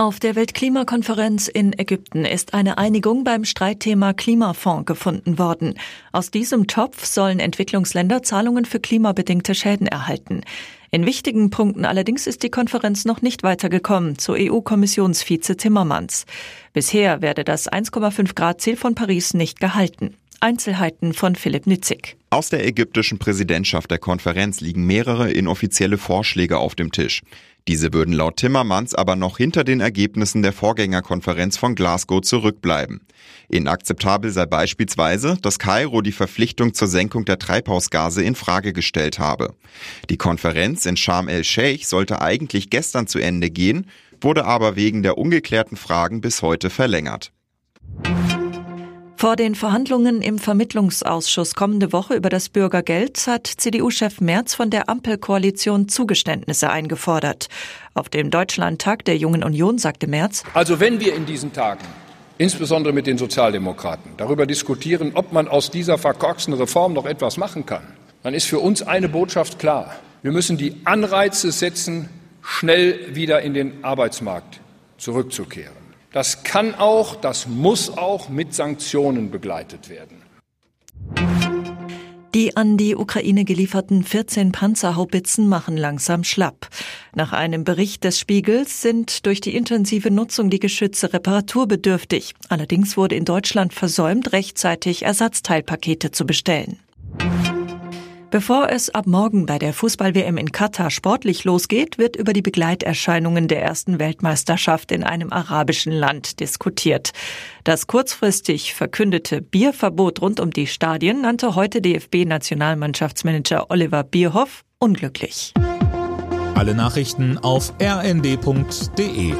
Auf der Weltklimakonferenz in Ägypten ist eine Einigung beim Streitthema Klimafonds gefunden worden. Aus diesem Topf sollen Entwicklungsländer Zahlungen für klimabedingte Schäden erhalten. In wichtigen Punkten allerdings ist die Konferenz noch nicht weitergekommen, zu EU-Kommissionsvize Timmermans. Bisher werde das 1,5 Grad Ziel von Paris nicht gehalten. Einzelheiten von Philipp Nitzig. Aus der ägyptischen Präsidentschaft der Konferenz liegen mehrere inoffizielle Vorschläge auf dem Tisch. Diese würden laut Timmermans aber noch hinter den Ergebnissen der Vorgängerkonferenz von Glasgow zurückbleiben. Inakzeptabel sei beispielsweise, dass Kairo die Verpflichtung zur Senkung der Treibhausgase in Frage gestellt habe. Die Konferenz in Sharm el-Sheikh sollte eigentlich gestern zu Ende gehen, wurde aber wegen der ungeklärten Fragen bis heute verlängert. Vor den Verhandlungen im Vermittlungsausschuss kommende Woche über das Bürgergeld hat CDU-Chef Merz von der Ampelkoalition Zugeständnisse eingefordert. Auf dem Deutschlandtag der Jungen Union sagte Merz, Also wenn wir in diesen Tagen insbesondere mit den Sozialdemokraten darüber diskutieren, ob man aus dieser verkorksten Reform noch etwas machen kann, dann ist für uns eine Botschaft klar. Wir müssen die Anreize setzen, schnell wieder in den Arbeitsmarkt zurückzukehren. Das kann auch, das muss auch mit Sanktionen begleitet werden. Die an die Ukraine gelieferten 14 Panzerhaubitzen machen langsam schlapp. Nach einem Bericht des Spiegels sind durch die intensive Nutzung die Geschütze reparaturbedürftig. Allerdings wurde in Deutschland versäumt, rechtzeitig Ersatzteilpakete zu bestellen. Bevor es ab morgen bei der Fußball-WM in Katar sportlich losgeht, wird über die Begleiterscheinungen der ersten Weltmeisterschaft in einem arabischen Land diskutiert. Das kurzfristig verkündete Bierverbot rund um die Stadien nannte heute DFB-Nationalmannschaftsmanager Oliver Bierhoff unglücklich. Alle Nachrichten auf rnd.de